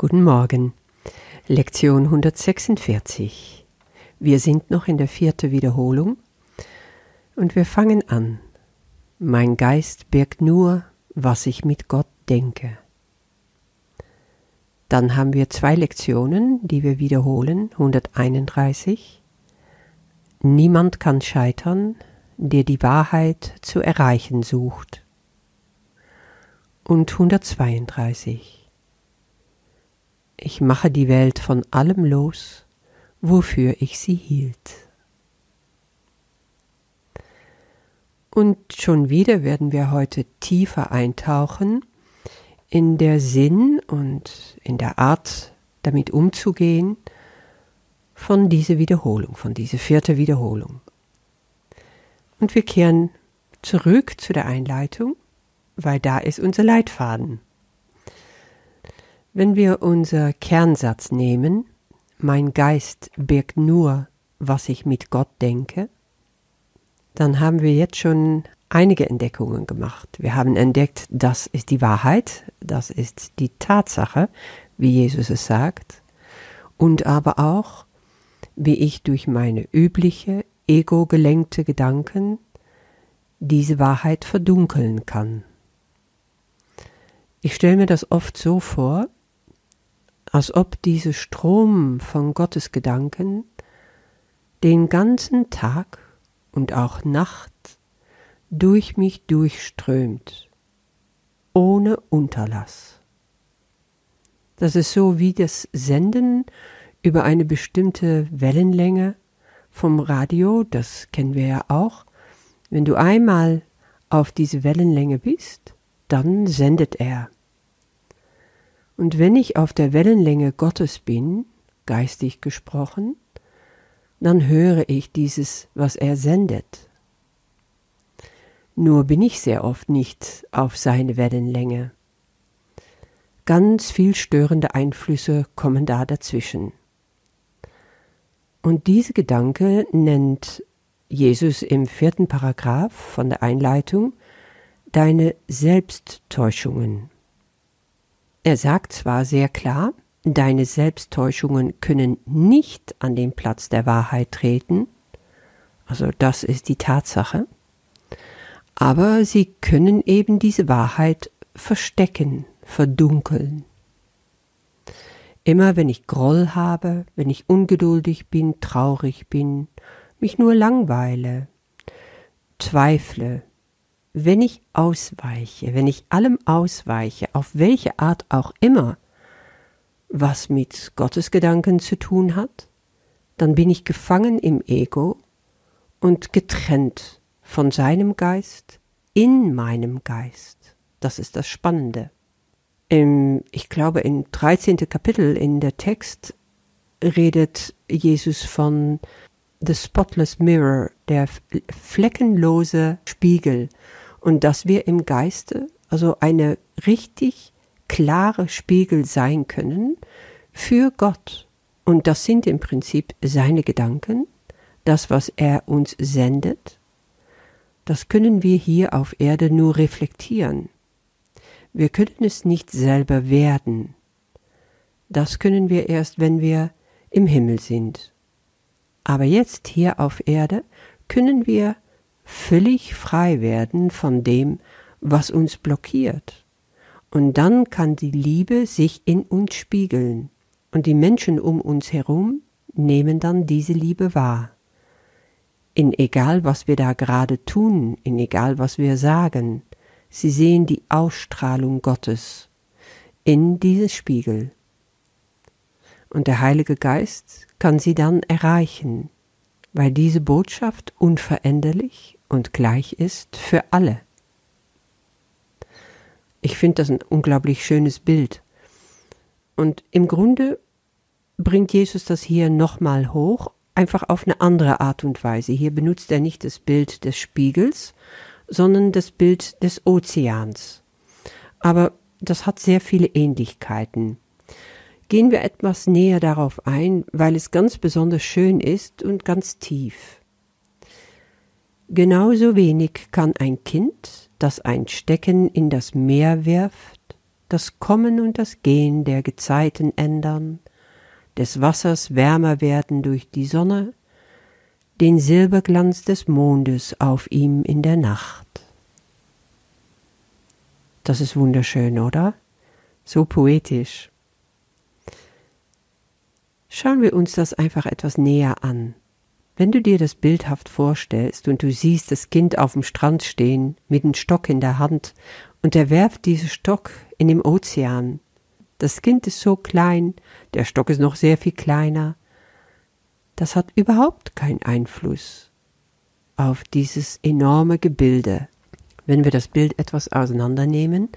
Guten Morgen. Lektion 146. Wir sind noch in der vierten Wiederholung und wir fangen an. Mein Geist birgt nur, was ich mit Gott denke. Dann haben wir zwei Lektionen, die wir wiederholen. 131. Niemand kann scheitern, der die Wahrheit zu erreichen sucht. Und 132. Ich mache die Welt von allem los, wofür ich sie hielt. Und schon wieder werden wir heute tiefer eintauchen in der Sinn und in der Art, damit umzugehen, von dieser Wiederholung, von dieser vierten Wiederholung. Und wir kehren zurück zu der Einleitung, weil da ist unser Leitfaden. Wenn wir unser Kernsatz nehmen, mein Geist birgt nur, was ich mit Gott denke, dann haben wir jetzt schon einige Entdeckungen gemacht. Wir haben entdeckt, das ist die Wahrheit, das ist die Tatsache, wie Jesus es sagt, und aber auch, wie ich durch meine übliche, ego-gelenkte Gedanken diese Wahrheit verdunkeln kann. Ich stelle mir das oft so vor, als ob dieser Strom von Gottes Gedanken den ganzen Tag und auch Nacht durch mich durchströmt, ohne Unterlass. Das ist so wie das Senden über eine bestimmte Wellenlänge vom Radio, das kennen wir ja auch. Wenn du einmal auf diese Wellenlänge bist, dann sendet er. Und wenn ich auf der Wellenlänge Gottes bin, geistig gesprochen, dann höre ich dieses, was er sendet. Nur bin ich sehr oft nicht auf seine Wellenlänge. Ganz viel störende Einflüsse kommen da dazwischen. Und diese Gedanke nennt Jesus im vierten Paragraph von der Einleitung deine Selbsttäuschungen. Er sagt zwar sehr klar, deine Selbsttäuschungen können nicht an den Platz der Wahrheit treten, also das ist die Tatsache, aber sie können eben diese Wahrheit verstecken, verdunkeln. Immer wenn ich Groll habe, wenn ich ungeduldig bin, traurig bin, mich nur langweile, zweifle, wenn ich ausweiche, wenn ich allem ausweiche, auf welche Art auch immer, was mit Gottes Gedanken zu tun hat, dann bin ich gefangen im Ego und getrennt von seinem Geist in meinem Geist. Das ist das Spannende. Im, ich glaube, im 13. Kapitel in der Text redet Jesus von the spotless mirror, der fleckenlose Spiegel, und dass wir im Geiste also eine richtig klare Spiegel sein können für Gott. Und das sind im Prinzip seine Gedanken, das, was er uns sendet. Das können wir hier auf Erde nur reflektieren. Wir können es nicht selber werden. Das können wir erst, wenn wir im Himmel sind. Aber jetzt hier auf Erde können wir völlig frei werden von dem, was uns blockiert. Und dann kann die Liebe sich in uns spiegeln, und die Menschen um uns herum nehmen dann diese Liebe wahr. In egal was wir da gerade tun, in egal was wir sagen, sie sehen die Ausstrahlung Gottes in dieses Spiegel. Und der Heilige Geist kann sie dann erreichen, weil diese Botschaft unveränderlich und gleich ist für alle. Ich finde das ein unglaublich schönes Bild. Und im Grunde bringt Jesus das hier nochmal hoch, einfach auf eine andere Art und Weise. Hier benutzt er nicht das Bild des Spiegels, sondern das Bild des Ozeans. Aber das hat sehr viele Ähnlichkeiten. Gehen wir etwas näher darauf ein, weil es ganz besonders schön ist und ganz tief. Genauso wenig kann ein Kind, das ein Stecken in das Meer wirft, das Kommen und das Gehen der Gezeiten ändern, des Wassers wärmer werden durch die Sonne, den Silberglanz des Mondes auf ihm in der Nacht. Das ist wunderschön, oder? So poetisch. Schauen wir uns das einfach etwas näher an. Wenn du dir das bildhaft vorstellst und du siehst das Kind auf dem Strand stehen mit einem Stock in der Hand und er werft diesen Stock in den Ozean. Das Kind ist so klein, der Stock ist noch sehr viel kleiner. Das hat überhaupt keinen Einfluss auf dieses enorme Gebilde. Wenn wir das Bild etwas auseinandernehmen,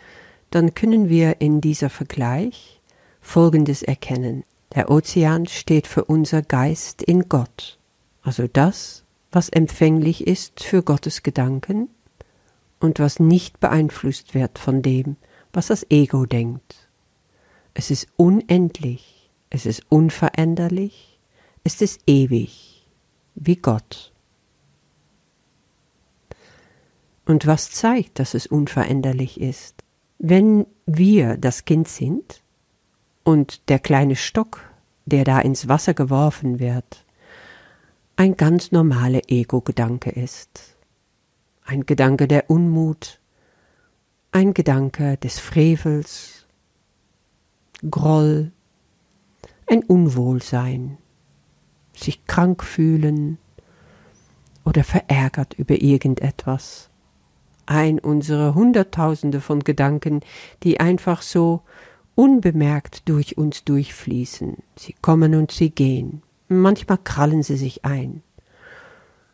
dann können wir in dieser Vergleich Folgendes erkennen. Der Ozean steht für unser Geist in Gott also das, was empfänglich ist für Gottes Gedanken und was nicht beeinflusst wird von dem, was das Ego denkt. Es ist unendlich, es ist unveränderlich, es ist ewig, wie Gott. Und was zeigt, dass es unveränderlich ist? Wenn wir das Kind sind und der kleine Stock, der da ins Wasser geworfen wird, ein ganz normaler Ego-Gedanke ist. Ein Gedanke der Unmut, ein Gedanke des Frevels, Groll, ein Unwohlsein, sich krank fühlen oder verärgert über irgendetwas. Ein unserer Hunderttausende von Gedanken, die einfach so unbemerkt durch uns durchfließen. Sie kommen und sie gehen. Manchmal krallen sie sich ein.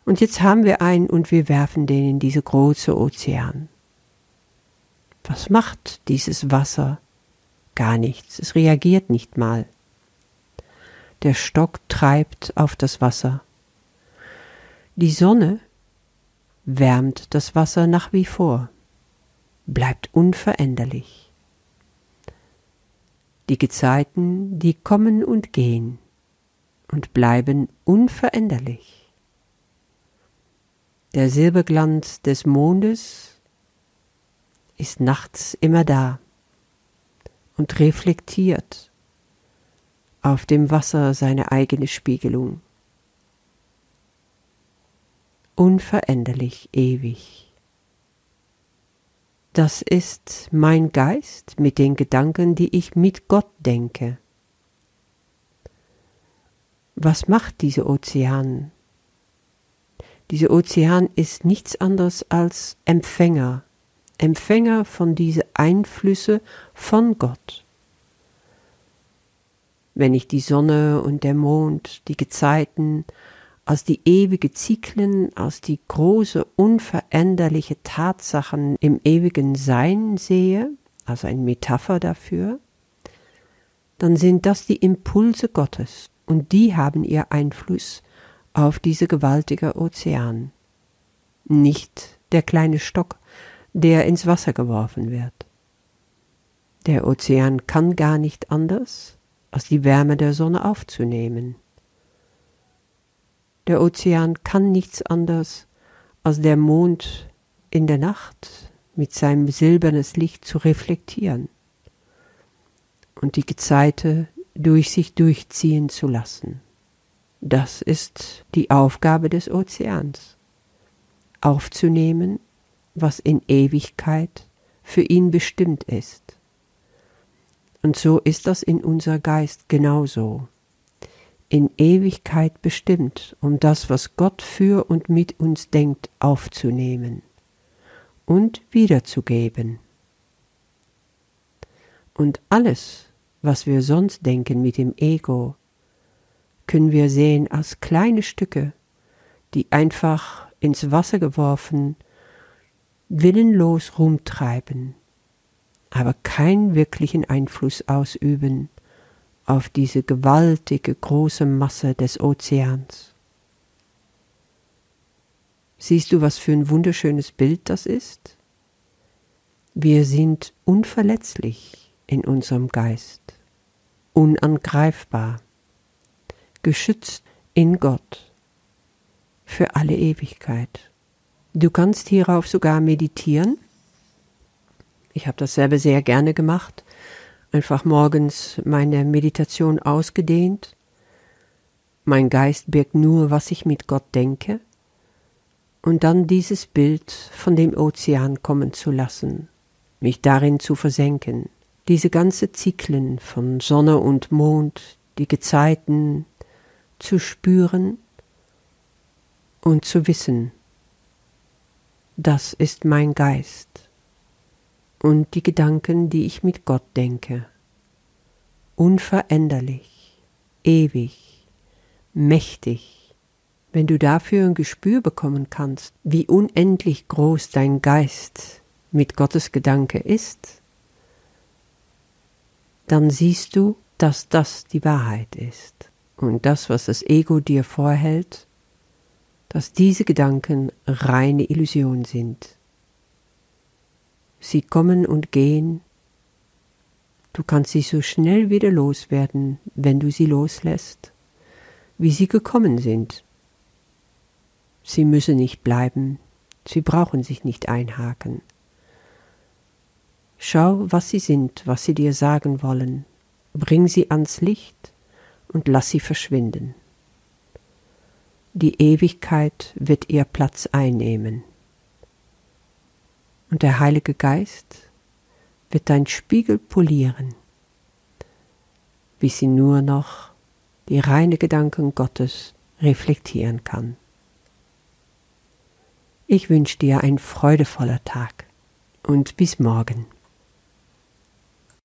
Und jetzt haben wir einen und wir werfen den in diese große Ozean. Was macht dieses Wasser? Gar nichts. Es reagiert nicht mal. Der Stock treibt auf das Wasser. Die Sonne wärmt das Wasser nach wie vor, bleibt unveränderlich. Die Gezeiten, die kommen und gehen und bleiben unveränderlich. Der Silberglanz des Mondes ist nachts immer da und reflektiert auf dem Wasser seine eigene Spiegelung. Unveränderlich ewig. Das ist mein Geist mit den Gedanken, die ich mit Gott denke. Was macht dieser Ozean? Dieser Ozean ist nichts anderes als Empfänger, Empfänger von diesen Einflüsse von Gott. Wenn ich die Sonne und der Mond, die Gezeiten, als die ewige Zyklen, als die große unveränderliche Tatsachen im ewigen Sein sehe, also eine Metapher dafür, dann sind das die Impulse Gottes und die haben ihr Einfluss auf diese gewaltige Ozean, nicht der kleine Stock, der ins Wasser geworfen wird. Der Ozean kann gar nicht anders, als die Wärme der Sonne aufzunehmen. Der Ozean kann nichts anders, als der Mond in der Nacht mit seinem silbernes Licht zu reflektieren und die Gezeite durch sich durchziehen zu lassen. Das ist die Aufgabe des Ozeans, aufzunehmen, was in Ewigkeit für ihn bestimmt ist. Und so ist das in unser Geist genauso. In Ewigkeit bestimmt, um das, was Gott für und mit uns denkt, aufzunehmen und wiederzugeben. Und alles, was wir sonst denken mit dem Ego, können wir sehen als kleine Stücke, die einfach ins Wasser geworfen, willenlos rumtreiben, aber keinen wirklichen Einfluss ausüben auf diese gewaltige große Masse des Ozeans. Siehst du, was für ein wunderschönes Bild das ist? Wir sind unverletzlich in unserem Geist, unangreifbar, geschützt in Gott für alle Ewigkeit. Du kannst hierauf sogar meditieren. Ich habe das selber sehr gerne gemacht, einfach morgens meine Meditation ausgedehnt. Mein Geist birgt nur, was ich mit Gott denke, und dann dieses Bild von dem Ozean kommen zu lassen, mich darin zu versenken, diese ganze Zyklen von Sonne und Mond, die Gezeiten zu spüren und zu wissen, das ist mein Geist und die Gedanken, die ich mit Gott denke, unveränderlich, ewig, mächtig, wenn du dafür ein Gespür bekommen kannst, wie unendlich groß dein Geist mit Gottes Gedanke ist, dann siehst du, dass das die Wahrheit ist und das, was das Ego dir vorhält, dass diese Gedanken reine Illusion sind. Sie kommen und gehen, du kannst sie so schnell wieder loswerden, wenn du sie loslässt, wie sie gekommen sind. Sie müssen nicht bleiben, sie brauchen sich nicht einhaken. Schau, was sie sind, was sie dir sagen wollen, bring sie ans Licht und lass sie verschwinden. Die Ewigkeit wird ihr Platz einnehmen. Und der Heilige Geist wird dein Spiegel polieren, bis sie nur noch die reine Gedanken Gottes reflektieren kann. Ich wünsche dir ein freudevoller Tag und bis morgen.